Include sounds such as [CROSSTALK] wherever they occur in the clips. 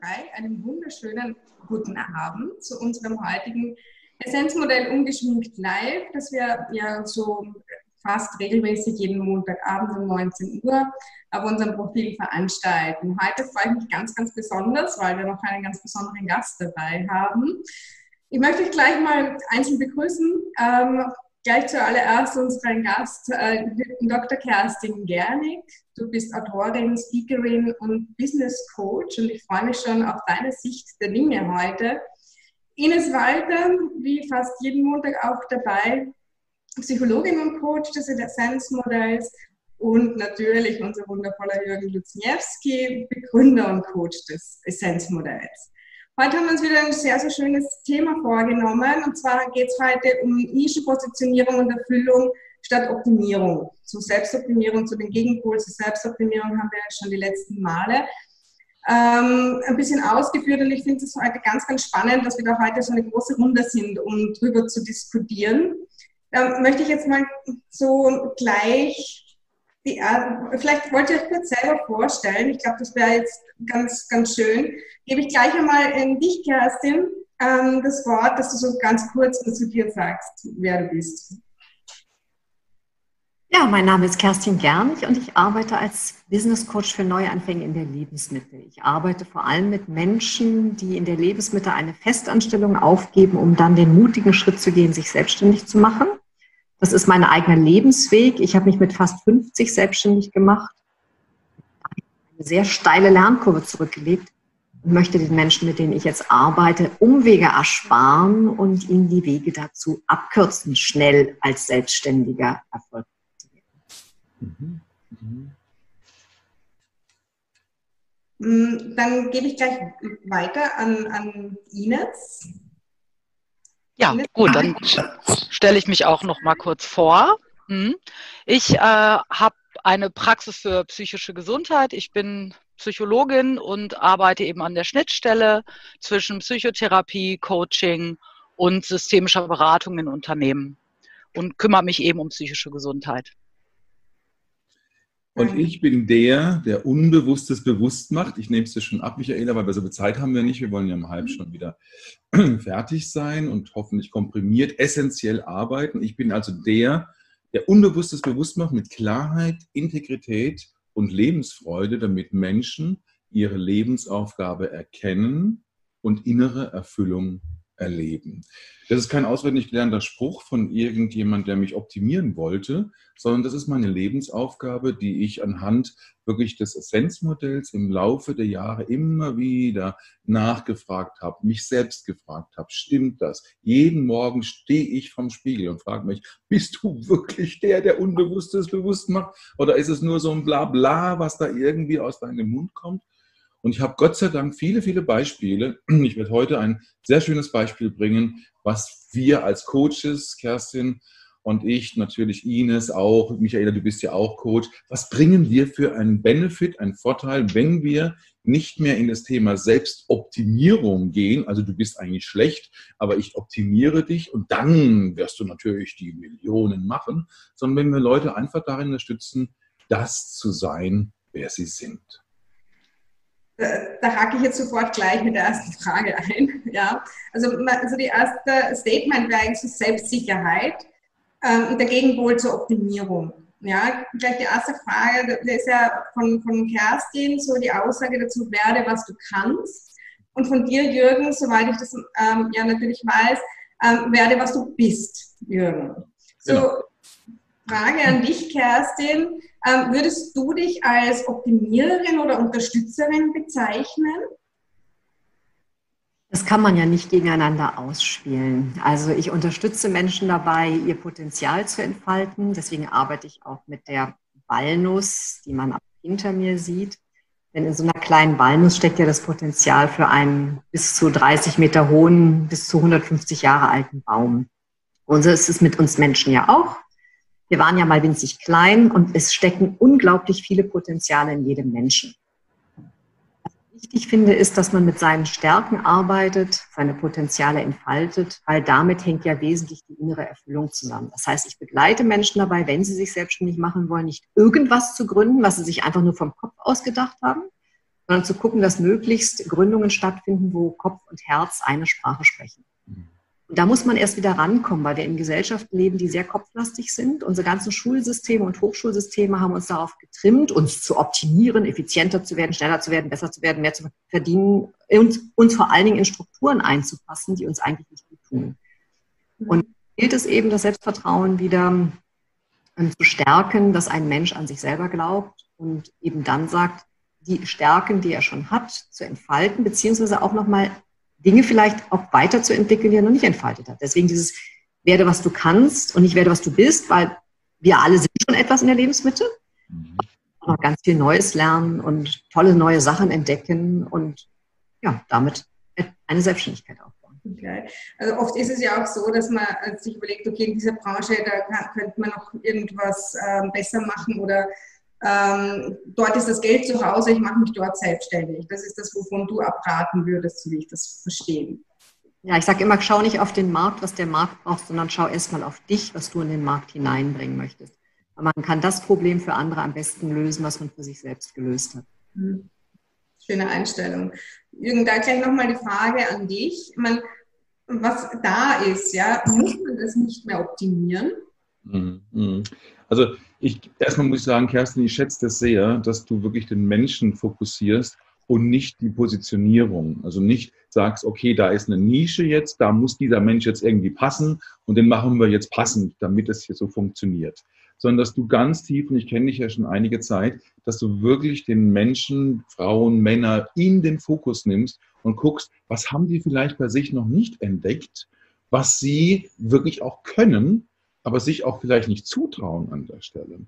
drei einen wunderschönen guten Abend zu unserem heutigen Essenzmodell Ungeschminkt Live, das wir ja so fast regelmäßig jeden Montagabend um 19 Uhr auf unserem Profil veranstalten. Heute freue ich mich ganz, ganz besonders, weil wir noch einen ganz besonderen Gast dabei haben. Ich möchte euch gleich mal einzeln begrüßen. Gleich zuallererst unseren Gast, äh, Dr. Kerstin Gernig. Du bist Autorin, Speakerin und Business Coach und ich freue mich schon auf deine Sicht der Dinge heute. Ines Walter, wie fast jeden Montag auch dabei, Psychologin und Coach des Essenzmodells und natürlich unser wundervoller Jürgen Luzniewski, Begründer und Coach des Essenzmodells. Heute haben wir uns wieder ein sehr, sehr schönes Thema vorgenommen. Und zwar geht es heute um Nischenpositionierung und Erfüllung statt Optimierung. Zu Selbstoptimierung, zu den Gegenpol, zur Selbstoptimierung haben wir schon die letzten Male ähm, ein bisschen ausgeführt. Und ich finde es heute ganz, ganz spannend, dass wir da heute so eine große Runde sind, um drüber zu diskutieren. Da möchte ich jetzt mal so gleich die, äh, vielleicht wollt ihr euch kurz selber vorstellen. Ich glaube, das wäre jetzt ganz, ganz schön. Gebe ich gleich einmal in dich, Kerstin, ähm, das Wort, dass du so ganz kurz zu dir sagst, wer du bist. Ja, mein Name ist Kerstin Gernig und ich arbeite als Business Coach für Neuanfänge in der Lebensmittel. Ich arbeite vor allem mit Menschen, die in der Lebensmittel eine Festanstellung aufgeben, um dann den mutigen Schritt zu gehen, sich selbstständig zu machen. Das ist mein eigener Lebensweg. Ich habe mich mit fast 50 selbstständig gemacht, eine sehr steile Lernkurve zurückgelegt und möchte den Menschen, mit denen ich jetzt arbeite, Umwege ersparen und ihnen die Wege dazu abkürzen, schnell als Selbstständiger Erfolg zu mhm. Mhm. Mm, dann gebe ich gleich weiter an, an Ines. Ja, gut, dann stelle ich mich auch noch mal kurz vor. Hm. Ich äh, habe eine Praxis für psychische Gesundheit. Ich bin Psychologin und arbeite eben an der Schnittstelle zwischen Psychotherapie, Coaching und systemischer Beratung in Unternehmen und kümmere mich eben um psychische Gesundheit. Und ich bin der, der Unbewusstes bewusst macht. Ich nehme es dir schon ab, Michaela, weil wir so viel Zeit haben wir nicht. Wir wollen ja um halb schon wieder [CLEARS THROAT] fertig sein und hoffentlich komprimiert, essentiell arbeiten. Ich bin also der, der Unbewusstes bewusst macht mit Klarheit, Integrität und Lebensfreude, damit Menschen ihre Lebensaufgabe erkennen und innere Erfüllung erleben. Das ist kein auswendig gelernter Spruch von irgendjemand, der mich optimieren wollte, sondern das ist meine Lebensaufgabe, die ich anhand wirklich des Essenzmodells im Laufe der Jahre immer wieder nachgefragt habe, mich selbst gefragt habe, stimmt das? Jeden Morgen stehe ich vom Spiegel und frage mich, bist du wirklich der, der Unbewusstes bewusst macht? Oder ist es nur so ein Blabla, was da irgendwie aus deinem Mund kommt? Und ich habe Gott sei Dank viele, viele Beispiele. [CLEARS THROAT] Ich werde heute ein sehr schönes Beispiel bringen, was wir als Coaches, Kerstin und ich, natürlich Ines auch, Michaela, du bist ja auch Coach, was bringen wir für einen Benefit, einen Vorteil, wenn wir nicht mehr in das Thema Selbstoptimierung gehen, also du bist eigentlich schlecht, aber ich optimiere dich und dann wirst du natürlich die Millionen machen, sondern wenn wir Leute einfach darin unterstützen, das zu sein, wer sie sind da hake ich jetzt sofort gleich mit der ersten Frage ein. [LAUGHS] Ja, also, also die erste Statement wäre eigentlich so Selbstsicherheit ähm, und der Gegenpol zur Optimierung. Ja, gleich die erste Frage, das ist ja von, von Kerstin so die Aussage dazu, werde, was du kannst. Und von dir, Jürgen, soweit ich das ähm, ja natürlich weiß, ähm, werde, was du bist, Jürgen. So, genau. Frage an dich, Kerstin. Ähm, würdest du dich als Optimiererin oder Unterstützerin bezeichnen? Das kann man ja nicht gegeneinander ausspielen. Also ich unterstütze Menschen dabei, ihr Potenzial zu entfalten. Deswegen arbeite ich auch mit der Walnuss, die man hinter mir sieht. Denn in so einer kleinen Walnuss steckt ja das Potenzial für einen bis zu 30 Meter hohen, bis zu 150 Jahre alten Baum. Und so ist es mit uns Menschen ja auch. Wir waren ja mal winzig klein und es stecken unglaublich viele Potenziale in jedem Menschen. Was ich wichtig finde, ist, dass man mit seinen Stärken arbeitet, seine Potenziale entfaltet, weil damit hängt ja wesentlich die innere Erfüllung zusammen. Das heißt, ich begleite Menschen dabei, wenn sie sich selbstständig machen wollen, nicht irgendwas zu gründen, was sie sich einfach nur vom Kopf ausgedacht haben, sondern zu gucken, dass möglichst Gründungen stattfinden, wo Kopf und Herz eine Sprache sprechen. Da muss man erst wieder rankommen, weil wir in Gesellschaften leben, die sehr kopflastig sind. Unsere ganzen Schulsysteme und Hochschulsysteme haben uns darauf getrimmt, uns zu optimieren, effizienter zu werden, schneller zu werden, besser zu werden, mehr zu verdienen und uns vor allen Dingen in Strukturen einzupassen, die uns eigentlich nicht gut tun. Und gilt es eben, das Selbstvertrauen wieder ähm, zu stärken, dass ein Mensch an sich selber glaubt und eben dann sagt, die Stärken, die er schon hat, zu entfalten, beziehungsweise auch nochmal Dinge vielleicht auch weiterzuentwickeln, die er noch nicht entfaltet hat. Deswegen dieses werde, was du kannst und nicht werde, was du bist, weil wir alle sind schon etwas in der Lebensmitte. Mhm. Noch ganz viel Neues lernen und tolle neue Sachen entdecken und ja, damit eine Selbstständigkeit aufbauen. Okay. Also oft ist es ja auch so, dass man sich überlegt, okay, in dieser Branche, da kann, könnte man noch irgendwas äh, besser machen oder ähm, dort ist das Geld zu Hause, ich mache mich dort selbstständig. Das ist das, wovon du abraten würdest, so wie ich das verstehe. Ja, ich sage immer, schau nicht auf den Markt, was der Markt braucht, sondern schau erstmal auf dich, was du in den Markt hineinbringen möchtest. Aber man kann das Problem für andere am besten lösen, was man für sich selbst gelöst hat. Hm. Schöne Einstellung. Jürgen, da gleich nochmal die Frage an dich. Man, was da ist, ja, muss man das nicht mehr optimieren? Mhm. mhm. Also ich, erstmal muss ich sagen, Kerstin, ich schätze das sehr, dass du wirklich den Menschen fokussierst und nicht die Positionierung. Also nicht sagst, okay, da ist eine Nische jetzt, da muss dieser Mensch jetzt irgendwie passen und den machen wir jetzt passend, damit es hier so funktioniert. Sondern dass du ganz tief, und ich kenne dich ja schon einige Zeit, dass du wirklich den Menschen, Frauen, Männer in den Fokus nimmst und guckst, was haben die vielleicht bei sich noch nicht entdeckt, was sie wirklich auch können aber sich auch vielleicht nicht zutrauen an der Stelle.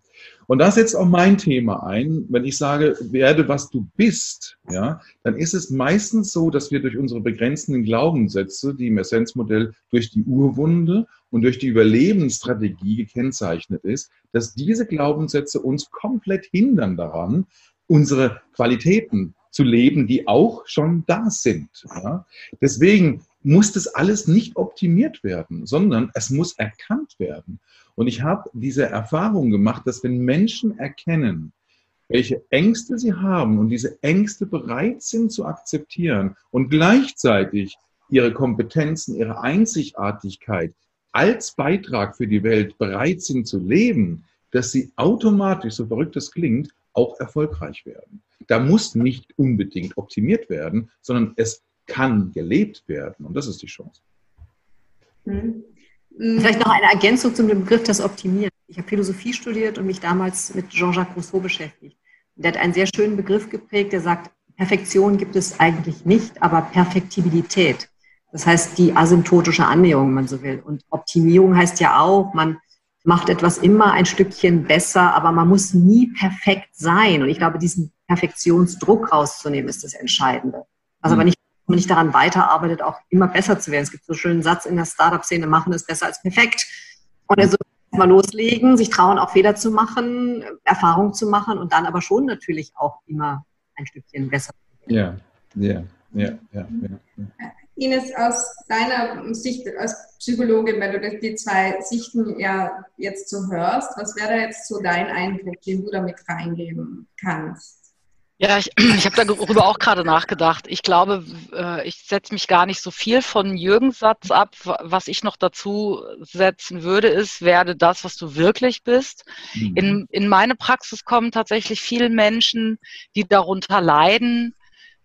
Und da setzt auch mein Thema ein. Wenn ich sage, werde, was du bist, ja, dann ist es meistens so, dass wir durch unsere begrenzenden Glaubenssätze, die im Essenzmodell durch die Urwunde und durch die Überlebensstrategie gekennzeichnet ist, dass diese Glaubenssätze uns komplett hindern daran, unsere Qualitäten zu leben, die auch schon da sind. Ja. Deswegen muss das alles nicht optimiert werden, sondern es muss erkannt werden. Und ich habe diese Erfahrung gemacht, dass wenn Menschen erkennen, welche Ängste sie haben und diese Ängste bereit sind zu akzeptieren und gleichzeitig ihre Kompetenzen, ihre Einzigartigkeit als Beitrag für die Welt bereit sind zu leben, dass sie automatisch, so verrückt es klingt, auch erfolgreich werden. Da muss nicht unbedingt optimiert werden, sondern es kann gelebt werden. Und das ist die Chance. Hm. Vielleicht noch eine Ergänzung zum Begriff des Optimieren. Ich habe Philosophie studiert und mich damals mit Jean-Jacques Rousseau beschäftigt. Der hat einen sehr schönen Begriff geprägt, der sagt, Perfektion gibt es eigentlich nicht, aber Perfektibilität. Das heißt die asymptotische Annäherung, wenn man so will. Und Optimierung heißt ja auch, man macht etwas immer ein Stückchen besser, aber man muss nie perfekt sein. Und ich glaube, diesen Perfektionsdruck rauszunehmen, ist das Entscheidende. Was aber hm. nicht man nicht daran weiterarbeitet, auch immer besser zu werden. Es gibt so einen schönen Satz in der Startup-Szene, machen ist besser als perfekt. Und also mal loslegen, sich trauen, auch Fehler zu machen, Erfahrungen zu machen und dann aber schon natürlich auch immer ein Stückchen besser. Ja, ja, ja, ja. ja. Ines, aus deiner Sicht als Psychologin, wenn du die zwei Sichten ja jetzt so hörst, was wäre jetzt so dein Eindruck, den du damit reingeben kannst? Ja, ich, [CLEARS THROAT] ich habe darüber auch gerade nachgedacht. Ich glaube, äh, ich setze mich gar nicht so viel von Jürgens Satz ab. Was ich noch dazu setzen würde, ist, werde das, was du wirklich bist. Mhm. In, in meine Praxis kommen tatsächlich viele Menschen, die darunter leiden,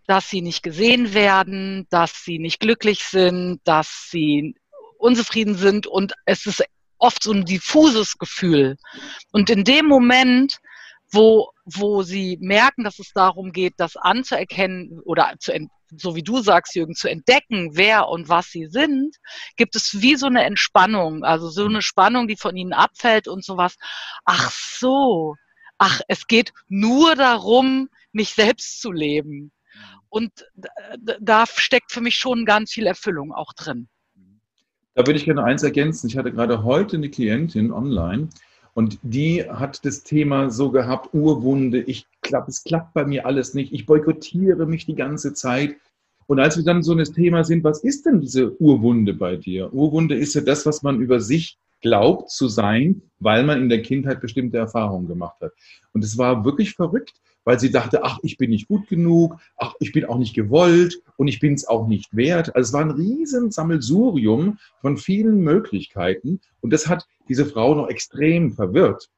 dass sie nicht gesehen werden, dass sie nicht glücklich sind, dass sie unzufrieden sind und es ist oft so ein diffuses Gefühl. Und in dem Moment, wo, wo sie merken, dass es darum geht, das anzuerkennen oder zu, so wie du sagst, Jürgen, zu entdecken, wer und was sie sind, gibt es wie so eine Entspannung, also so eine Spannung, die von ihnen abfällt und sowas. Ach so, ach, es geht nur darum, mich selbst zu leben. Und da steckt für mich schon ganz viel Erfüllung auch drin. Da würde ich gerne eins ergänzen. Ich hatte gerade heute eine Klientin online, und die hat das Thema so gehabt, Urwunde, ich glaube, es klappt bei mir alles nicht, ich boykottiere mich die ganze Zeit. Und als wir dann so das Thema sind, was ist denn diese Urwunde bei dir? Urwunde ist ja das, was man über sich glaubt zu sein, weil man in der Kindheit bestimmte Erfahrungen gemacht hat. Und es war wirklich verrückt, weil sie dachte, ach, ich bin nicht gut genug, ach, ich bin auch nicht gewollt und ich bin es auch nicht wert. Also es war ein riesen Sammelsurium von vielen Möglichkeiten und das hat diese Frau noch extrem verwirrt.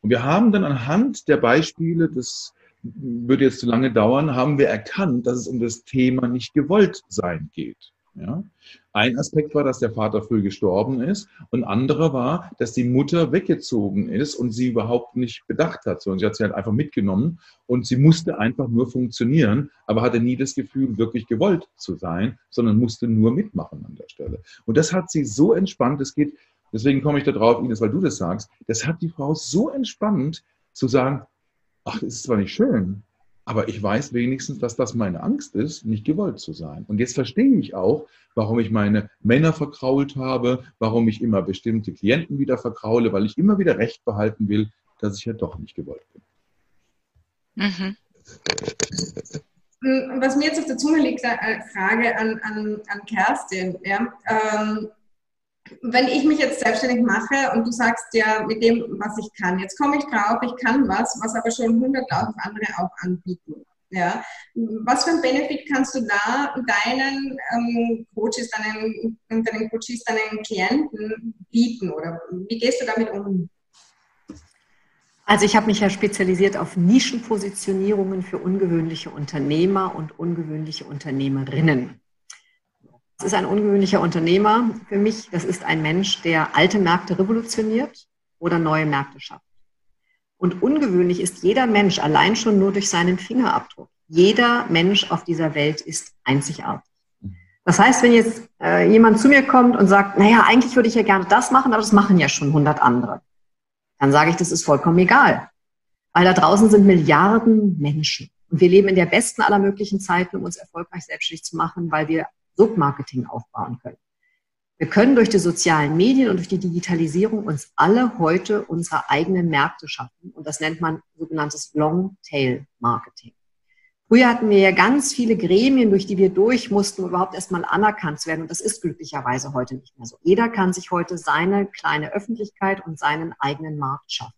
Und wir haben dann anhand der Beispiele, das würde jetzt zu lange dauern, haben wir erkannt, dass es um das Thema nicht gewollt sein geht. Ja? Ein Aspekt war, dass der Vater früh gestorben ist und anderer war, dass die Mutter weggezogen ist und sie überhaupt nicht bedacht hat. So, und sie hat sie halt einfach mitgenommen und sie musste einfach nur funktionieren, aber hatte nie das Gefühl, wirklich gewollt zu sein, sondern musste nur mitmachen an der Stelle. Und das hat sie so entspannt, es geht, deswegen komme ich da drauf, Ines, weil du das sagst, das hat die Frau so entspannt zu sagen, ach, das ist zwar nicht schön, aber ich weiß wenigstens, dass das meine Angst ist, nicht gewollt zu sein. Und jetzt verstehe ich auch, warum ich meine Männer verkrault habe, warum ich immer bestimmte Klienten wieder verkraule, weil ich immer wieder Recht behalten will, dass ich ja doch nicht gewollt bin. Mhm. Was mir jetzt auf der Zunge liegt, eine Frage an, an, an Kerstin. Ja? Ähm, wenn ich mich jetzt selbstständig mache und du sagst ja mit dem, was ich kann, jetzt komme ich drauf, ich kann was, was aber schon hunderttausend andere auch anbieten. Ja, was für ein Benefit kannst du da deinen ähm, Coaches, deinen, deinen Coaches, deinen Klienten bieten oder wie gehst du damit um? Also ich habe mich ja spezialisiert auf Nischenpositionierungen für ungewöhnliche Unternehmer und ungewöhnliche Unternehmerinnen. Das ist ein ungewöhnlicher Unternehmer für mich. Das ist ein Mensch, der alte Märkte revolutioniert oder neue Märkte schafft. Und ungewöhnlich ist jeder Mensch allein schon nur durch seinen Fingerabdruck. Jeder Mensch auf dieser Welt ist einzigartig. Das heißt, wenn jetzt äh, jemand zu mir kommt und sagt, naja, eigentlich würde ich ja gerne das machen, aber das machen ja schon hundert andere, dann sage ich, das ist vollkommen egal. Weil da draußen sind Milliarden Menschen. Und wir leben in der besten aller möglichen Zeiten, um uns erfolgreich selbstständig zu machen, weil wir Submarketing aufbauen können. Wir können durch die sozialen Medien und durch die Digitalisierung uns alle heute unsere eigenen Märkte schaffen. Und das nennt man sogenanntes Long-Tail-Marketing. Früher hatten wir ja ganz viele Gremien, durch die wir durch mussten, um überhaupt erstmal anerkannt zu werden. Und das ist glücklicherweise heute nicht mehr so. Jeder kann sich heute seine kleine Öffentlichkeit und seinen eigenen Markt schaffen.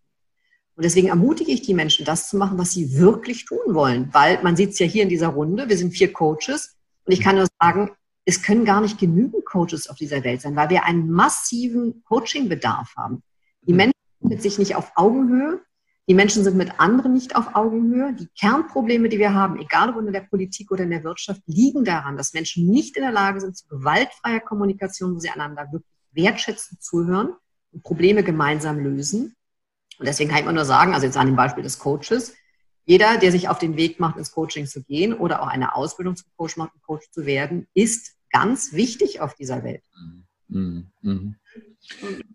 Und deswegen ermutige ich die Menschen, das zu machen, was sie wirklich tun wollen. Weil man sieht es ja hier in dieser Runde, wir sind vier Coaches. Und ich kann nur sagen, es können gar nicht genügend Coaches auf dieser Welt sein, weil wir einen massiven Coachingbedarf haben. Die mhm. Menschen sind mit sich nicht auf Augenhöhe. Die Menschen sind mit anderen nicht auf Augenhöhe. Die Kernprobleme, die wir haben, egal ob in der Politik oder in der Wirtschaft, liegen daran, dass Menschen nicht in der Lage sind zu gewaltfreier Kommunikation, wo sie einander wirklich wertschätzend zuhören und Probleme gemeinsam lösen. Und deswegen kann ich immer nur sagen, also jetzt an dem Beispiel des Coaches, jeder, der sich auf den Weg macht, ins Coaching zu gehen oder auch eine Ausbildung zum Coach macht, um Coach zu werden, ist ganz wichtig auf dieser Welt. Mhm. Mhm.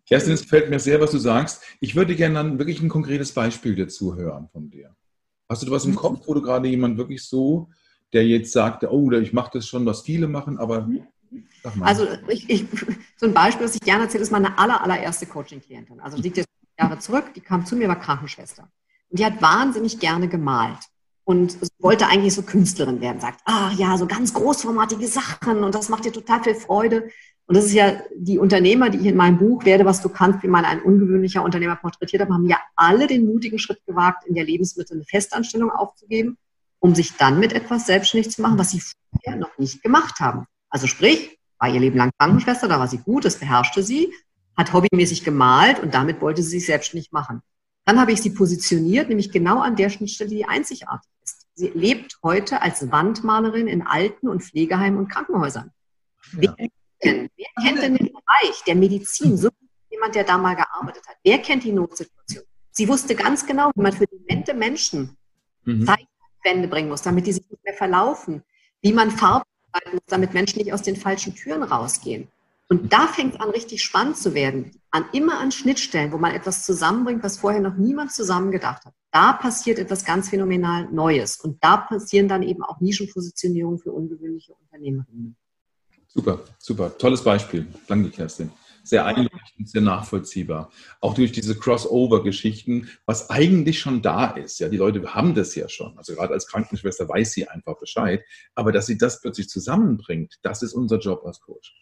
Kerstin, es gefällt mir sehr, was du sagst. Ich würde gerne dann wirklich ein konkretes Beispiel dazu hören von dir. Hast du was im mhm. Kopf, wo du gerade jemand wirklich so, der jetzt sagt, oh, ich mache das schon, was viele machen, aber sag mal. Also ich, ich, so ein Beispiel, das ich gerne erzähle, ist meine aller, allererste Coaching-Klientin. Also liegt jetzt Jahre zurück, die kam zu mir, war Krankenschwester. Und die hat wahnsinnig gerne gemalt und wollte eigentlich so Künstlerin werden, sagt, ah ja, so ganz großformatige Sachen und das macht dir total viel Freude. Und das ist ja die Unternehmer, die ich in meinem Buch Werde, was du kannst, wie man ein ungewöhnlicher Unternehmer porträtiert habe, haben ja alle den mutigen Schritt gewagt, in der Lebensmittel eine Festanstellung aufzugeben, um sich dann mit etwas selbstständig zu machen, was sie vorher noch nicht gemacht haben. Also sprich, war ihr Leben lang Krankenschwester, da war sie gut, das beherrschte sie, hat hobbymäßig gemalt und damit wollte sie sich selbstständig machen. Dann habe ich sie positioniert, nämlich genau an der Schnittstelle, die einzigartig. Sie lebt heute als Wandmalerin in Alten- und Pflegeheimen und Krankenhäusern. Ja. Wer, kennt, wer kennt denn den Bereich der Medizin? So jemand, der da mal gearbeitet hat. Wer kennt die Notsituation? Sie wusste ganz genau, wie man für demente Menschen mhm. Zeitwände bringen muss, damit die sich nicht mehr verlaufen. Wie man Farben muss, damit Menschen nicht aus den falschen Türen rausgehen. Und da fängt es an, richtig spannend zu werden. An, immer an Schnittstellen, wo man etwas zusammenbringt, was vorher noch niemand zusammen gedacht hat. Da passiert etwas ganz phänomenal Neues. Und da passieren dann eben auch Nischenpositionierungen für ungewöhnliche Unternehmerinnen. Super, super. Tolles Beispiel. Danke, Kerstin. Sehr einleuchtend, sehr nachvollziehbar. Auch durch diese Crossover-Geschichten, was eigentlich schon da ist. Ja, die Leute haben das ja schon. Also gerade als Krankenschwester weiß sie einfach Bescheid. Aber dass sie das plötzlich zusammenbringt, das ist unser Job als Coach.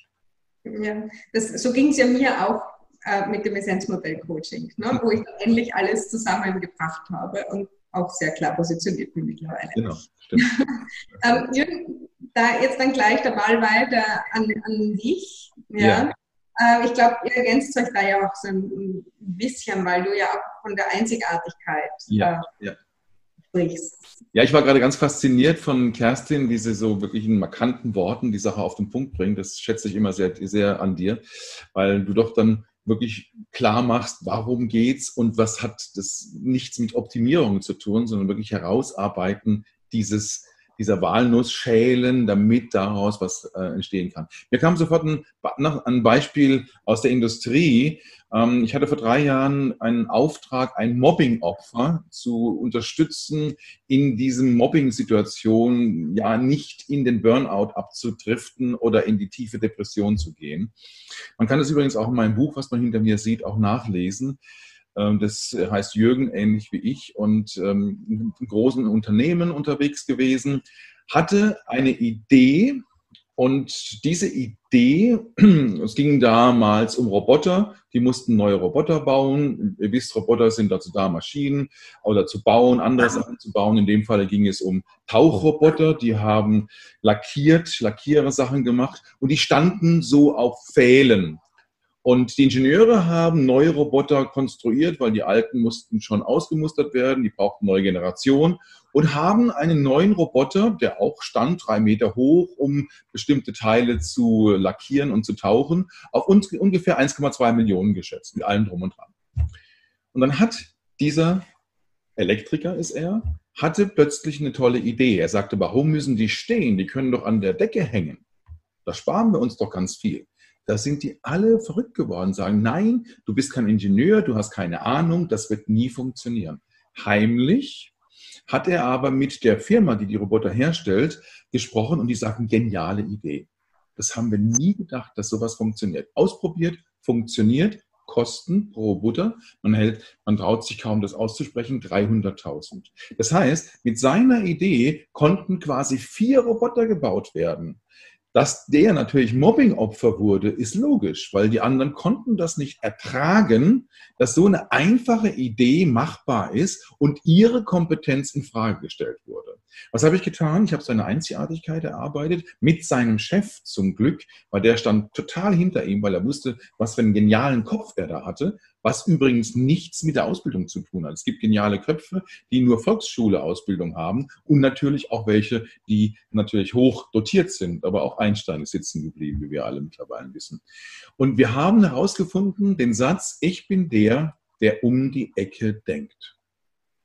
Ja, das, so ging es ja mir auch äh, mit dem Essenzmodell-Coaching, ne, wo ich dann endlich alles zusammengebracht habe. Und auch sehr klar positioniert bin mittlerweile. Genau, stimmt. [LAUGHS] ähm, Jürgen, da jetzt dann gleich der Ball weiter an, an dich. Ja. ja. Äh, ich glaube, ihr ergänzt euch da ja auch so ein bisschen, weil du ja auch von der Einzigartigkeit ja, äh, ja. Sprichst. Ja, ich war gerade ganz fasziniert von Kerstin, wie sie so wirklich in markanten Worten die Sache auf den Punkt bringt. Das schätze ich immer sehr, sehr an dir, weil du doch dann wirklich klar machst, warum geht's und was hat das nichts mit Optimierung zu tun, sondern wirklich herausarbeiten dieses dieser Walnuss schälen, damit daraus was äh, entstehen kann. Mir kam sofort ein, ein Beispiel aus der Industrie. Ähm, ich hatte vor drei Jahren einen Auftrag, ein Mobbing-Opfer zu unterstützen, in diesem Mobbing-Situation ja nicht in den Burnout abzudriften oder in die tiefe Depression zu gehen. Man kann das übrigens auch in meinem Buch, was man hinter mir sieht, auch nachlesen. Ähm, das heißt Jürgen, ähnlich wie ich, und ähm, in großen Unternehmen unterwegs gewesen, hatte eine Idee, und diese Idee, [CLEARS THROAT] es ging damals um Roboter, die mussten neue Roboter bauen. Ihr wisst, Roboter sind dazu da, Maschinen oder zu bauen, andere Sachen zu bauen. In dem Fall ging es um Tauchroboter, die haben lackiert, Lackierer-Sachen gemacht und die standen so auf Pfählen. Und die Ingenieure haben neue Roboter konstruiert, weil die alten mussten schon ausgemustert werden, die brauchten neue Generation und haben einen neuen Roboter, der auch stand, drei Meter hoch, um bestimmte Teile zu lackieren und zu tauchen, auf ungefähr 1,2 Millionen geschätzt, mit allem drum und dran. Und dann hat dieser Elektriker, ist er, hatte plötzlich eine tolle Idee. Er sagte, warum müssen die stehen? Die können doch an der Decke hängen. Da sparen wir uns doch ganz viel da sind die alle verrückt geworden, sagen, nein, du bist kein Ingenieur, du hast keine Ahnung, das wird nie funktionieren. Heimlich hat er aber mit der Firma, die die Roboter herstellt, gesprochen und die sagen, geniale Idee. Das haben wir nie gedacht, dass sowas funktioniert. Ausprobiert, funktioniert, Kosten pro Roboter, man hält, man traut sich kaum das auszusprechen, 300.000. Das heißt, mit seiner Idee konnten quasi vier Roboter gebaut werden. Dass der natürlich Mobbingopfer wurde, ist logisch, weil die anderen konnten das nicht ertragen, dass so eine einfache Idee machbar ist und ihre Kompetenz in Frage gestellt wurde. Was habe ich getan? Ich habe seine Einzigartigkeit erarbeitet mit seinem Chef zum Glück, weil der stand total hinter ihm, weil er wusste, was für einen genialen Kopf er da hatte was übrigens nichts mit der Ausbildung zu tun hat. Es gibt geniale Köpfe, die nur Volksschule-Ausbildung haben und natürlich auch welche, die natürlich hoch dotiert sind, aber auch Einstein ist sitzen geblieben, wie wir alle mittlerweile wissen. Und wir haben herausgefunden, den Satz, ich bin der, der um die Ecke denkt.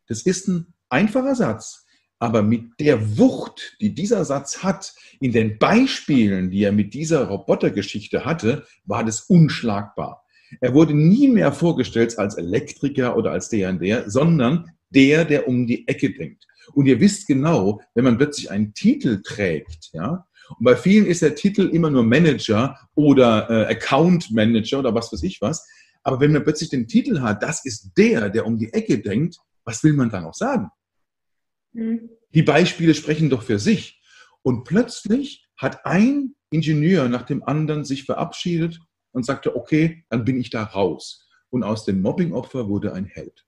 Das ist ein einfacher Satz, aber mit der Wucht, die dieser Satz hat, in den Beispielen, die er mit dieser Robotergeschichte hatte, war das unschlagbar. Er wurde nie mehr vorgestellt als Elektriker oder als der und der, sondern der, der um die Ecke denkt. Und ihr wisst genau, wenn man plötzlich einen Titel trägt, ja, und bei vielen ist der Titel immer nur Manager oder äh, Account Manager oder was weiß ich was. Aber wenn man plötzlich den Titel hat, das ist der, der um die Ecke denkt, was will man dann auch sagen? Mhm. Die Beispiele sprechen doch für sich. Und plötzlich hat ein Ingenieur nach dem anderen sich verabschiedet und sagte, okay, dann bin ich da raus. Und aus dem Mobbingopfer wurde ein Held.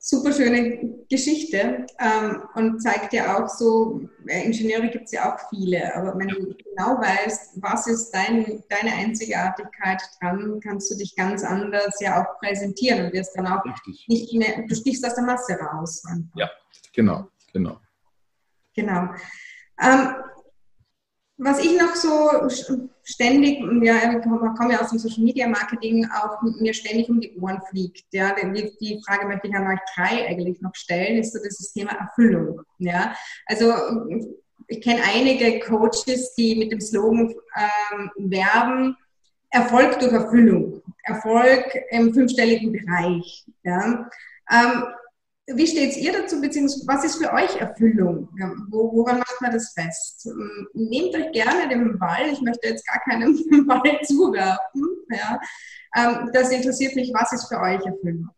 Super schöne Geschichte ähm, und zeigt ja auch so, Ingenieure gibt es ja auch viele, aber wenn du genau weißt, was ist dein, deine Einzigartigkeit dran, kannst du dich ganz anders ja auch präsentieren und wirst dann auch Richtig. nicht mehr, du stichst aus der Masse raus. Ja, genau, genau. Genau. Ähm, was ich noch so ständig, ja, ich komme ja aus dem Social Media Marketing, auch mir ständig um die Ohren fliegt. Ja, die, Frage möchte ich an euch drei eigentlich noch stellen, ist so dieses Thema Erfüllung. Ja, also ich kenne einige Coaches, die mit dem Slogan ähm, werben, Erfolg durch Erfüllung, Erfolg im fünfstelligen Bereich. Ja. Ähm, wie steht ihr dazu, beziehungsweise was ist für euch Erfüllung? Woran macht man das fest? Ähm, nehmt euch gerne den Ball, ich möchte jetzt gar keinen [LAUGHS] Ball zuwerfen. Ja. Ähm, das interessiert mich, was ist für euch Erfüllung?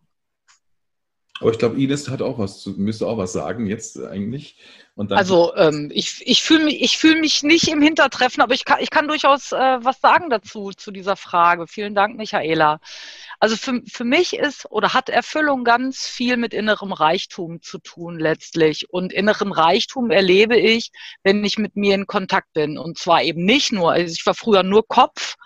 Aber ich glaube, Ines hat auch was, müsste auch was sagen jetzt eigentlich. Also ähm, ich, ich fühle mich, ich fühl mich nicht im Hintertreffen, aber ich kann, ich kann durchaus äh, was sagen dazu, zu dieser Frage. Vielen Dank, Michaela. Also für, für mich ist oder hat Erfüllung ganz viel mit innerem Reichtum zu tun letztlich. Und inneren Reichtum erlebe ich, wenn ich mit mir in Kontakt bin. Und zwar eben nicht nur, also ich war früher nur Kopf,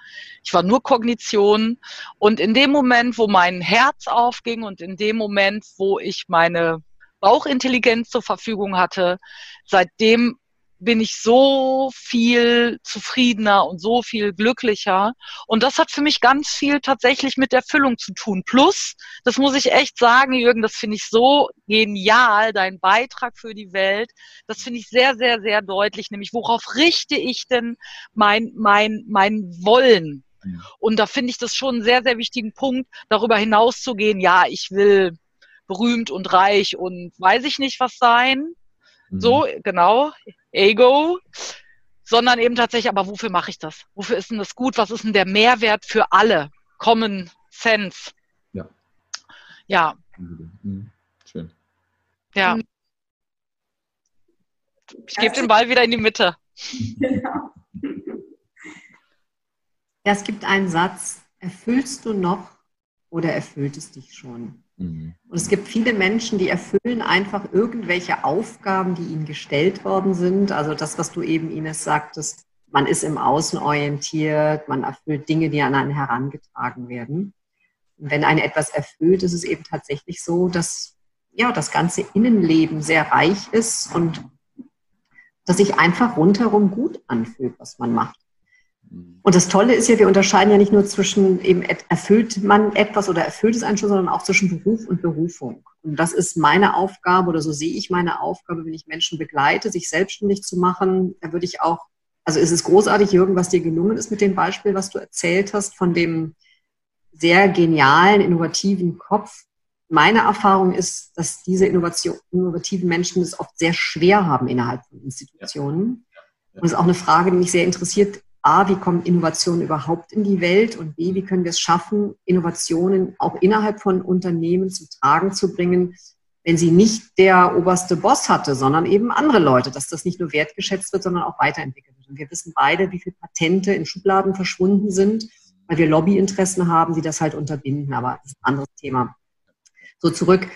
ich war nur Kognition. Und in dem Moment, wo mein Herz aufging und in dem Moment, wo ich meine Bauchintelligenz zur Verfügung hatte, seitdem bin ich so viel zufriedener und so viel glücklicher. Und das hat für mich ganz viel tatsächlich mit Erfüllung zu tun. Plus, das muss ich echt sagen, Jürgen, das finde ich so genial, dein Beitrag für die Welt. Das finde ich sehr, sehr, sehr deutlich. Nämlich, worauf richte ich denn mein, mein, mein Wollen? Und da finde ich das schon einen sehr, sehr wichtigen Punkt, darüber hinauszugehen, ja, ich will berühmt und reich und weiß ich nicht was sein. Mhm. So, genau, Ego. Sondern eben tatsächlich, aber wofür mache ich das? Wofür ist denn das gut? Was ist denn der Mehrwert für alle? Common Sense. Ja. Ja. Mhm. Schön. Ja. Ich gebe den Ball wieder in die Mitte. Genau. [LAUGHS] Ja, es gibt einen Satz, erfüllst du noch oder erfüllt es dich schon? Mhm. Und es gibt viele Menschen, die erfüllen einfach irgendwelche Aufgaben, die ihnen gestellt worden sind. Also das, was du eben Ines sagtest, man ist im Außen orientiert, man erfüllt Dinge, die an einen herangetragen werden. Und wenn ein etwas erfüllt, ist es eben tatsächlich so, dass ja das ganze Innenleben sehr reich ist und dass sich einfach rundherum gut anfühlt, was man macht. Und das Tolle ist ja, wir unterscheiden ja nicht nur zwischen eben erfüllt man etwas oder erfüllt es einen schon, sondern auch zwischen Beruf und Berufung. Und das ist meine Aufgabe oder so sehe ich meine Aufgabe, wenn ich Menschen begleite, sich selbstständig zu machen. Da würde ich auch, also es ist großartig, Jürgen, was dir gelungen ist mit dem Beispiel, was du erzählt hast, von dem sehr genialen, innovativen Kopf. Meine Erfahrung ist, dass diese Innovation, innovativen Menschen es oft sehr schwer haben innerhalb von Institutionen. Und es ist auch eine Frage, die mich sehr interessiert A, wie kommen Innovationen überhaupt in die Welt und B, wie können wir es schaffen, Innovationen auch innerhalb von Unternehmen zu tragen zu bringen, wenn sie nicht der oberste Boss hatte, sondern eben andere Leute, dass das nicht nur wertgeschätzt wird, sondern auch weiterentwickelt wird. Und wir wissen beide, wie viele Patente in Schubladen verschwunden sind, weil wir Lobbyinteressen haben, die das halt unterbinden. Aber das ist ein anderes Thema. So zurück.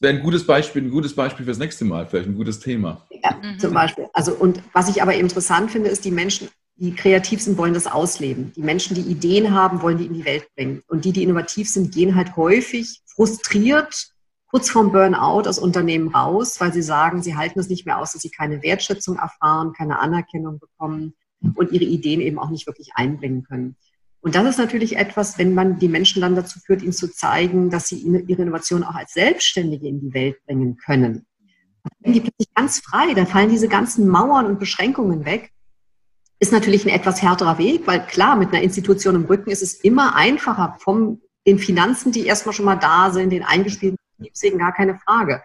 Wäre ein gutes Beispiel, ein gutes Beispiel fürs nächste Mal, vielleicht ein gutes Thema. Ja, mhm. zum Beispiel. Also, und was ich aber interessant finde, ist, die Menschen die kreativ sind, wollen das ausleben. Die Menschen, die Ideen haben, wollen die in die Welt bringen. Und die, die innovativ sind, gehen halt häufig frustriert kurz vorm Burnout aus Unternehmen raus, weil sie sagen, sie halten es nicht mehr aus, dass sie keine Wertschätzung erfahren, keine Anerkennung bekommen und ihre Ideen eben auch nicht wirklich einbringen können. Und das ist natürlich etwas, wenn man die Menschen dann dazu führt, ihnen zu zeigen, dass sie ihre Innovation auch als Selbstständige in die Welt bringen können. Dann werden die plötzlich ganz frei, da fallen diese ganzen Mauern und Beschränkungen weg ist natürlich ein etwas härterer Weg, weil klar, mit einer Institution im Rücken ist es immer einfacher, von den Finanzen, die erstmal schon mal da sind, den eingespielten Betriebswegen, gar keine Frage.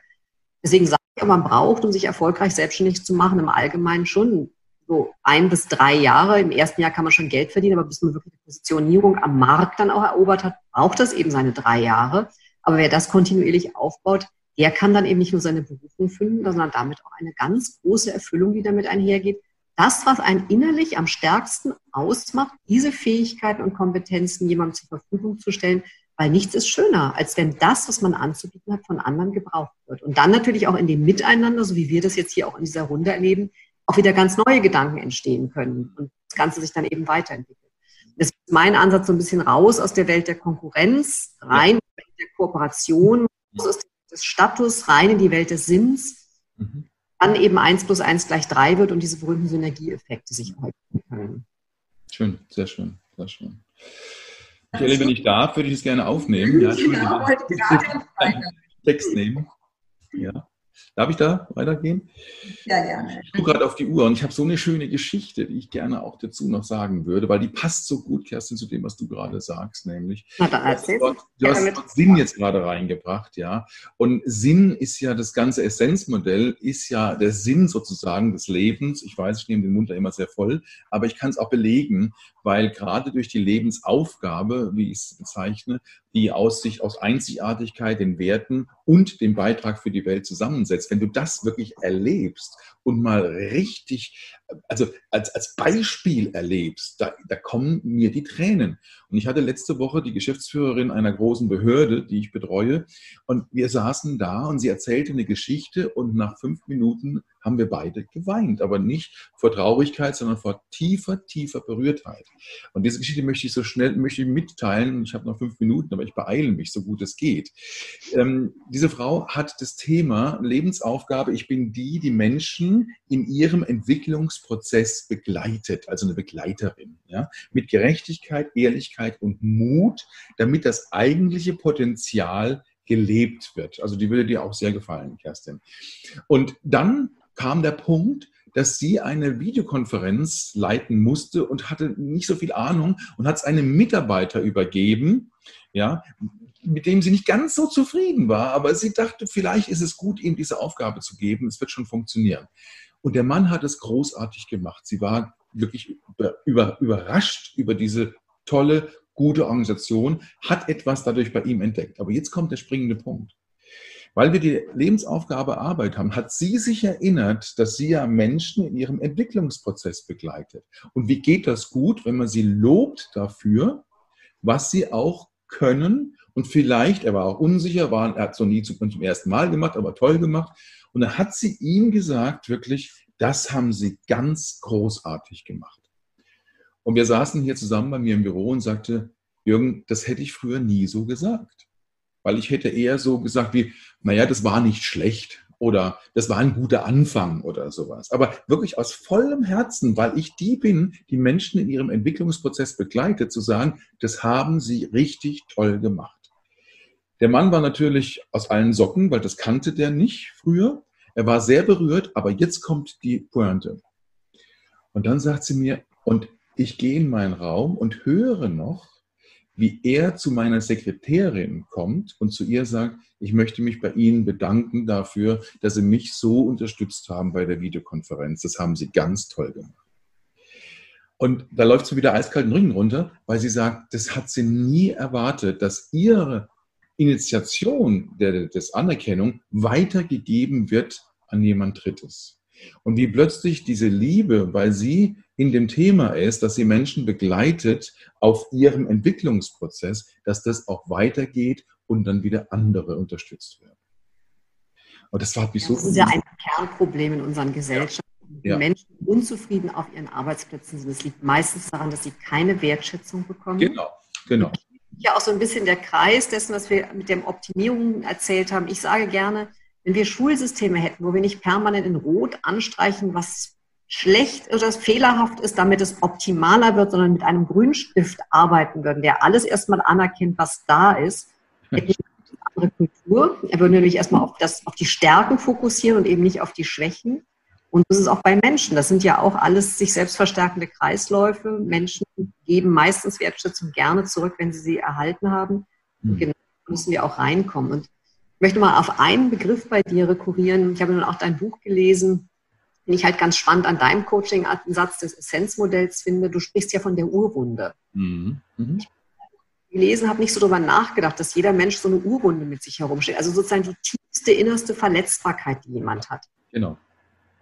Deswegen sage ich, man braucht, um sich erfolgreich selbstständig zu machen, im Allgemeinen schon so ein bis drei Jahre. Im ersten Jahr kann man schon Geld verdienen, aber bis man wirklich die Positionierung am Markt dann auch erobert hat, braucht das eben seine drei Jahre. Aber wer das kontinuierlich aufbaut, der kann dann eben nicht nur seine Berufung finden, sondern damit auch eine ganz große Erfüllung, die damit einhergeht, das, was einen innerlich am stärksten ausmacht, diese Fähigkeiten und Kompetenzen jemandem zur Verfügung zu stellen, weil nichts ist schöner, als wenn das, was man anzubieten hat, von anderen gebraucht wird. Und dann natürlich auch in dem Miteinander, so wie wir das jetzt hier auch in dieser Runde erleben, auch wieder ganz neue Gedanken entstehen können und das Ganze sich dann eben weiterentwickelt. Das ist mein Ansatz so ein bisschen raus aus der Welt der Konkurrenz, rein in die Welt der Kooperation, raus aus der Welt des Status, rein in die Welt des Sinns. Mhm dann eben 1 plus 1 gleich 3 wird und diese berühmten Synergieeffekte sich häufen können. Schön, sehr schön, sehr schön. Michael, wenn ich darf, würde ich es gerne aufnehmen. Ja, [LAUGHS] genau, heute gerade [LAUGHS] Text nehmen. Ja. Darf ich da weitergehen? Ja, gerne. Ich gucke gerade auf die Uhr und ich habe so eine schöne Geschichte, die ich gerne auch dazu noch sagen würde, weil die passt so gut, Kerstin, zu dem, was du gerade sagst, nämlich. Na, dann erzähl. Du hast, du hast Sinn jetzt gerade reingebracht, ja. Und Sinn ist ja das ganze Essenzmodell, ist ja der Sinn sozusagen des Lebens. Ich weiß, ich nehme den Mund da immer sehr voll, aber ich kann es auch belegen, weil gerade durch die Lebensaufgabe, wie ich es bezeichne, die aus sich aus Einzigartigkeit, den Werten und dem Beitrag für die Welt zusammensetzt, wenn du das wirklich erlebst und mal richtig, also als, als Beispiel erlebst, da, da kommen mir die Tränen. Und ich hatte letzte Woche die Geschäftsführerin einer großen Behörde, die ich betreue, und wir saßen da und sie erzählte eine Geschichte und nach fünf Minuten haben wir beide geweint, aber nicht vor Traurigkeit, sondern vor tiefer, tiefer Berührtheit. Und diese Geschichte möchte ich so schnell möchte ich mitteilen. Ich habe noch fünf Minuten, aber ich beeile mich, so gut es geht. Ähm, diese Frau hat das Thema Lebensaufgabe, ich bin die, die Menschen in ihrem Entwicklungsprozess begleitet, also eine Begleiterin, ja, mit Gerechtigkeit, Ehrlichkeit und Mut, damit das eigentliche Potenzial gelebt wird. Also die würde dir auch sehr gefallen, Kerstin. Und dann kam der Punkt, dass sie eine Videokonferenz leiten musste und hatte nicht so viel Ahnung und hat es einem Mitarbeiter übergeben, ja, mit dem sie nicht ganz so zufrieden war, aber sie dachte, vielleicht ist es gut, ihm diese Aufgabe zu geben, es wird schon funktionieren. Und der Mann hat es großartig gemacht. Sie war wirklich über, überrascht über diese tolle, gute Organisation, hat etwas dadurch bei ihm entdeckt. Aber jetzt kommt der springende Punkt. Weil wir die Lebensaufgabe Arbeit haben, hat sie sich erinnert, dass sie ja Menschen in ihrem Entwicklungsprozess begleitet. Und wie geht das gut, wenn man sie lobt dafür, was sie auch können und vielleicht, er war auch unsicher, war, er hat es noch nie zum, zum ersten Mal gemacht, aber toll gemacht. Und dann hat sie ihm gesagt, wirklich, das haben sie ganz großartig gemacht. Und wir saßen hier zusammen bei mir im Büro und sagte, Jürgen, das hätte ich früher nie so gesagt. Weil ich hätte eher so gesagt wie, naja, das war nicht schlecht oder das war ein guter Anfang oder sowas. Aber wirklich aus vollem Herzen, weil ich die bin, die Menschen in ihrem Entwicklungsprozess begleitet, zu sagen, das haben sie richtig toll gemacht. Der Mann war natürlich aus allen Socken, weil das kannte der nicht früher. Er war sehr berührt, aber jetzt kommt die Pointe. Und dann sagt sie mir, und ich gehe in meinen Raum und höre noch, wie er zu meiner Sekretärin kommt und zu ihr sagt, ich möchte mich bei Ihnen bedanken dafür, dass Sie mich so unterstützt haben bei der Videokonferenz. Das haben Sie ganz toll gemacht. Und da läuft sie wieder eiskalten Rücken runter, weil sie sagt, das hat sie nie erwartet, dass ihre Initiation der, des Anerkennung weitergegeben wird an jemand Drittes. Und wie plötzlich diese Liebe, weil sie in dem Thema ist, dass sie Menschen begleitet auf ihrem Entwicklungsprozess, dass das auch weitergeht und dann wieder andere unterstützt werden. Und das war mich so. Das ist ja ein Kernproblem in unseren Gesellschaften. Ja. Ja. Menschen unzufrieden auf ihren Arbeitsplätzen sind. Es liegt meistens daran, dass sie keine Wertschätzung bekommen. Genau, genau ja auch so ein bisschen der Kreis dessen, was wir mit der Optimierung erzählt haben. Ich sage gerne, wenn wir Schulsysteme hätten, wo wir nicht permanent in Rot anstreichen, was schlecht oder fehlerhaft ist, damit es optimaler wird, sondern mit einem Grünstift arbeiten würden, der alles erstmal anerkennt, was da ist, [LAUGHS] hätten wir eine andere Kultur. Er würde nämlich erstmal auf, das, auf die Stärken fokussieren und eben nicht auf die Schwächen. Und das ist auch bei Menschen. Das sind ja auch alles sich selbst verstärkende Kreisläufe. Menschen geben meistens Wertschätzung gerne zurück, wenn sie sie erhalten haben. Mhm. Genau müssen wir auch reinkommen. Und ich möchte mal auf einen Begriff bei dir rekurrieren. Ich habe nun auch dein Buch gelesen, den ich halt ganz spannend an deinem Coaching-Ansatz des Essenzmodells finde. Du sprichst ja von der Urwunde. Mhm. Mhm. Ich gelesen habe, nicht so darüber nachgedacht, dass jeder Mensch so eine Urwunde mit sich herumsteht. Also sozusagen die tiefste, innerste Verletzbarkeit, die jemand hat. Genau.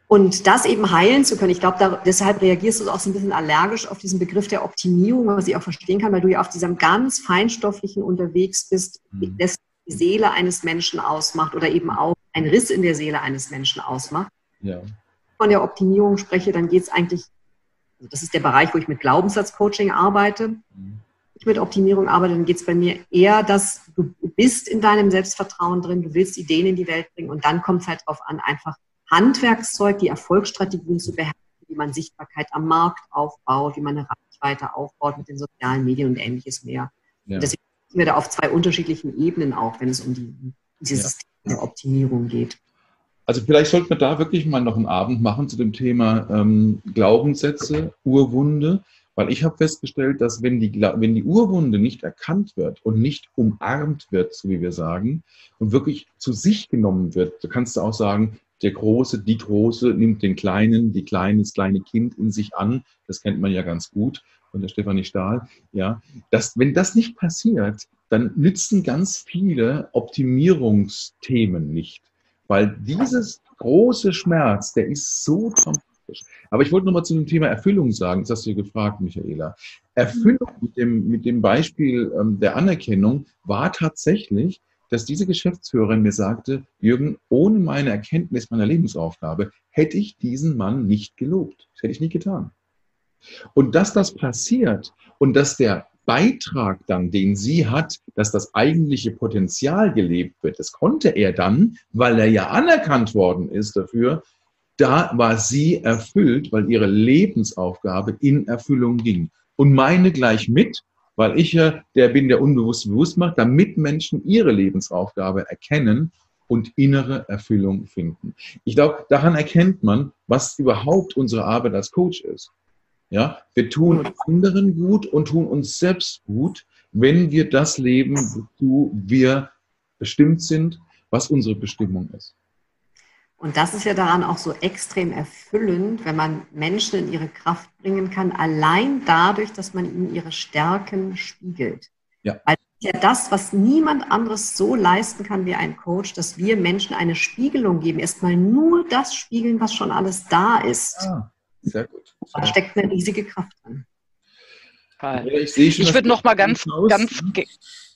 Und das eben heilen zu können, ich glaube, deshalb reagierst du auch so ein bisschen allergisch auf diesen Begriff der Optimierung, was ich auch verstehen kann, weil du ja auf diesem ganz feinstofflichen unterwegs bist, mhm. das die Seele eines Menschen ausmacht oder eben auch ein Riss in der Seele eines Menschen ausmacht. Ja. Von der Optimierung spreche, dann geht es eigentlich, also das ist der Bereich, wo ich mit Glaubenssatzcoaching arbeite. Mhm. Ich mit Optimierung arbeite, dann geht es bei mir eher, dass du bist in deinem Selbstvertrauen drin, du willst Ideen in die Welt bringen und dann kommt es halt darauf an, einfach Handwerkszeug, die Erfolgsstrategien zu beherrschen, wie man Sichtbarkeit am Markt aufbaut, wie man eine Reichweite aufbaut mit den sozialen Medien und ähnliches mehr. Ja. deswegen wir da auf zwei unterschiedlichen Ebenen auch, wenn es um die, diese ja. Systemoptimierung geht. Also vielleicht sollten wir da wirklich mal noch einen Abend machen zu dem Thema ähm, Glaubenssätze, Urwunde, weil ich habe festgestellt, dass wenn die, wenn die Urwunde nicht erkannt wird und nicht umarmt wird, so wie wir sagen, und wirklich zu sich genommen wird, so kannst du auch sagen, der Große, die Große nimmt den Kleinen, die Kleine, das kleine Kind in sich an. Das kennt man ja ganz gut. Von der Stefanie Stahl, ja, dass wenn das nicht passiert, dann nützen ganz viele Optimierungsthemen nicht. Weil dieses große Schmerz, der ist so dramatisch. Aber ich wollte nochmal zu dem Thema Erfüllung sagen, das hast du gefragt, Michaela. Erfüllung mit dem, mit dem Beispiel ähm, der Anerkennung war tatsächlich, dass diese Geschäftsführerin mir sagte, Jürgen, ohne meine Erkenntnis meiner Lebensaufgabe hätte ich diesen Mann nicht gelobt. Das hätte ich nie getan. Und dass das passiert und dass der Beitrag dann, den sie hat, dass das eigentliche Potenzial gelebt wird, das konnte er dann, weil er ja anerkannt worden ist dafür, da war sie erfüllt, weil ihre Lebensaufgabe in Erfüllung ging. Und meine gleich mit, weil ich ja der bin, der unbewusst bewusst macht, damit Menschen ihre Lebensaufgabe erkennen und innere Erfüllung finden. Ich glaube, daran erkennt man, was überhaupt unsere Arbeit als Coach ist. Ja, wir tun anderen gut und tun uns selbst gut, wenn wir das leben, wozu wir bestimmt sind, was unsere Bestimmung ist. Und das ist ja daran auch so extrem erfüllend, wenn man Menschen in ihre Kraft bringen kann, allein dadurch, dass man ihnen ihre Stärken spiegelt. Ja. Weil das ist ja das, was niemand anderes so leisten kann wie ein Coach, dass wir Menschen eine Spiegelung geben. Erstmal nur das spiegeln, was schon alles da ist. Ah, sehr gut. Da steckt eine riesige Kraft drin. Ich, ich würde noch mal ganz, ganz,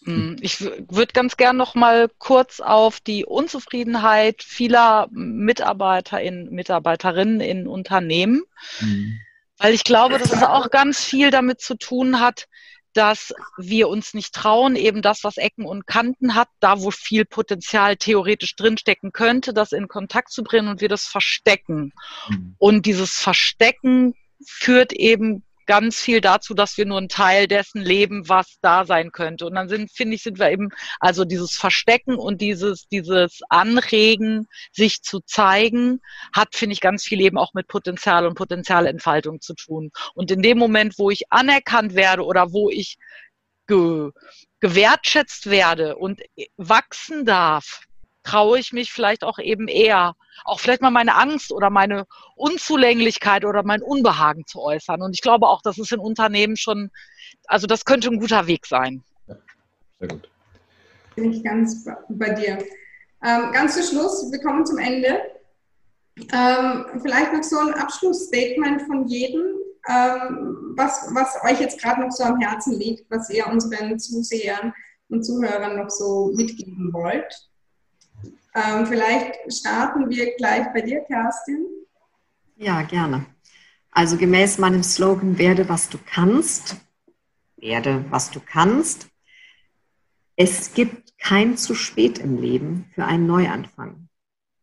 hm, ich würde ganz gern noch mal kurz auf die Unzufriedenheit vieler Mitarbeiterinnen, Mitarbeiterinnen in Unternehmen, mhm. weil ich glaube, dass es auch ganz viel damit zu tun hat, dass wir uns nicht trauen, eben das, was Ecken und Kanten hat, da wo viel Potenzial theoretisch drinstecken könnte, das in Kontakt zu bringen und wir das verstecken. Mhm. Und dieses Verstecken führt eben ganz viel dazu, dass wir nur einen Teil dessen leben, was da sein könnte. Und dann sind, finde ich, sind wir eben, also dieses Verstecken und dieses, dieses Anregen, sich zu zeigen, hat, finde ich, ganz viel eben auch mit Potenzial und Potenzialentfaltung zu tun. Und in dem Moment, wo ich anerkannt werde oder wo ich ge, gewertschätzt werde und wachsen darf, traue ich mich vielleicht auch eben eher, auch vielleicht mal meine Angst oder meine Unzulänglichkeit oder mein Unbehagen zu äußern. Und ich glaube auch, das ist in Unternehmen schon, also das könnte ein guter Weg sein. Ja, sehr gut. Bin ich ganz bei dir. Ähm, ganz zu Schluss, wir kommen zum Ende. Ähm, vielleicht noch so ein Abschlussstatement von jedem, ähm, was, was euch jetzt gerade noch so am Herzen liegt, was ihr unseren Zusehern und Zuhörern noch so mitgeben wollt. Ähm, vielleicht starten wir gleich bei dir, Kerstin. Ja, gerne. Also gemäß meinem Slogan, werde, was du kannst. Werde, was du kannst. Es gibt kein zu spät im Leben für einen Neuanfang.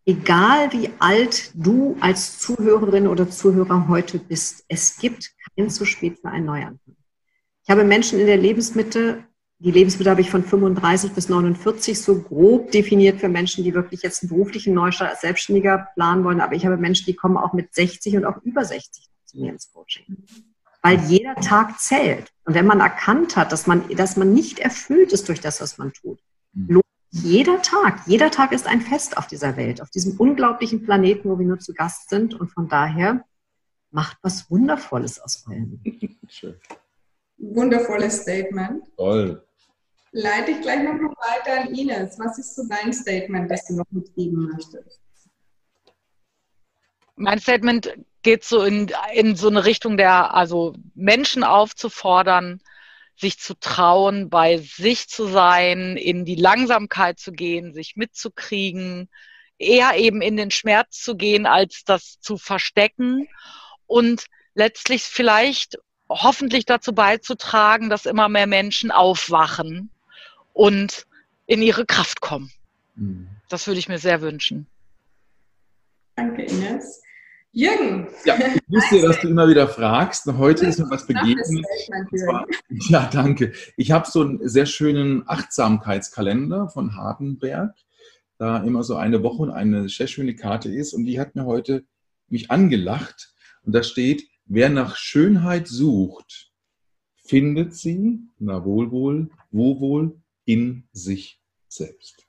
Egal wie alt du als Zuhörerin oder Zuhörer heute bist, es gibt kein zu spät für einen Neuanfang. Ich habe Menschen in der Lebensmitte die Lebensmittel habe ich von 35 bis 49 so grob definiert für Menschen, die wirklich jetzt einen beruflichen Neustart als Selbstständiger planen wollen. Aber ich habe Menschen, die kommen auch mit 60 und auch über 60 zu mir ins Coaching. Weil jeder Tag zählt. Und wenn man erkannt hat, dass man, dass man nicht erfüllt ist durch das, was man tut, mhm. lohnt jeder Tag, jeder Tag ist ein Fest auf dieser Welt, auf diesem unglaublichen Planeten, wo wir nur zu Gast sind. Und von daher macht was Wundervolles aus allem. Schön. Wundervolles Statement. Toll leite ich gleich noch weiter an Ines. Was ist so dein Statement, das du noch mitgeben möchtest? Mein Statement geht so in, in so eine Richtung der, also Menschen aufzufordern, sich zu trauen, bei sich zu sein, in die Langsamkeit zu gehen, sich mitzukriegen, eher eben in den Schmerz zu gehen, als das zu verstecken und letztlich vielleicht hoffentlich dazu beizutragen, dass immer mehr Menschen aufwachen und in ihre Kraft kommen. Mhm. Das würde ich mir sehr wünschen. Danke, Ines. Jürgen. Ja, ich [LAUGHS] wusste, dass du immer wieder fragst. Heute ist mir was begegnet. [LAUGHS] Ja, danke. Ich habe so einen sehr schönen Achtsamkeitskalender von Hardenberg, da immer so eine Woche und eine sehr schöne Karte ist. Und die hat mir heute mich angelacht. Und da steht, wer nach Schönheit sucht, findet sie, na wohl wohl, wo wohl, in sich selbst.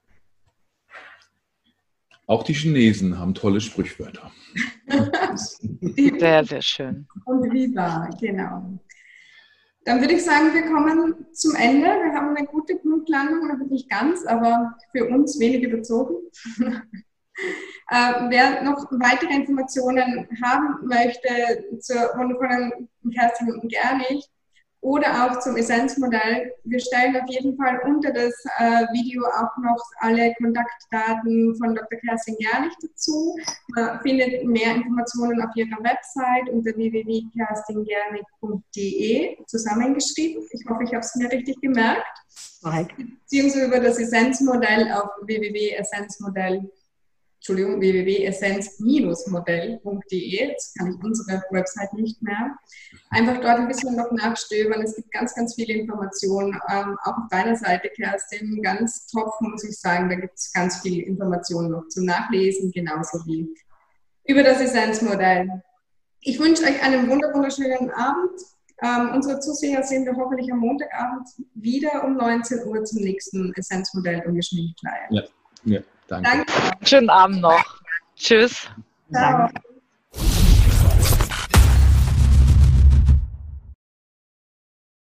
Auch die Chinesen haben tolle Sprichwörter. sehr, sehr schön. Und wie wahr, genau. Dann würde ich sagen, wir kommen zum Ende. Wir haben eine gute Punktlandung, noch nicht ganz, aber für uns wenig überzogen. [LAUGHS] äh, wer noch weitere Informationen haben möchte zur wundervollen Kerstin Gernig, oder auch zum Essenzmodell. Wir stellen auf jeden Fall unter das äh, Video auch noch alle Kontaktdaten von Dr. Kerstin Gerlich dazu. Man findet mehr Informationen auf ihrer Website unter www.kerstingerlich.de zusammengeschrieben. Ich hoffe, ich habe es mir richtig gemerkt. Beziehungsweise über das Essenzmodell auf www.essenzmodell.de Entschuldigung, www.essenz-modell.de. Jetzt kann ich unsere Website nicht mehr. Einfach dort ein bisschen noch nachstöbern. Es gibt ganz, ganz viele Informationen. Ähm, auch auf deiner Seite, Kerstin, ganz top, muss ich sagen. Da gibt es ganz viele Informationen noch zum Nachlesen, genauso wie über das Essenzmodell. Ich wünsche euch einen wunderschönen Abend. Ähm, unsere Zuseher sehen wir hoffentlich am Montagabend wieder um 19 Uhr zum nächsten Essenzmodell und geschminkt Ja, ja. Danke. Danke. Schönen Abend noch. Tschüss. Ciao.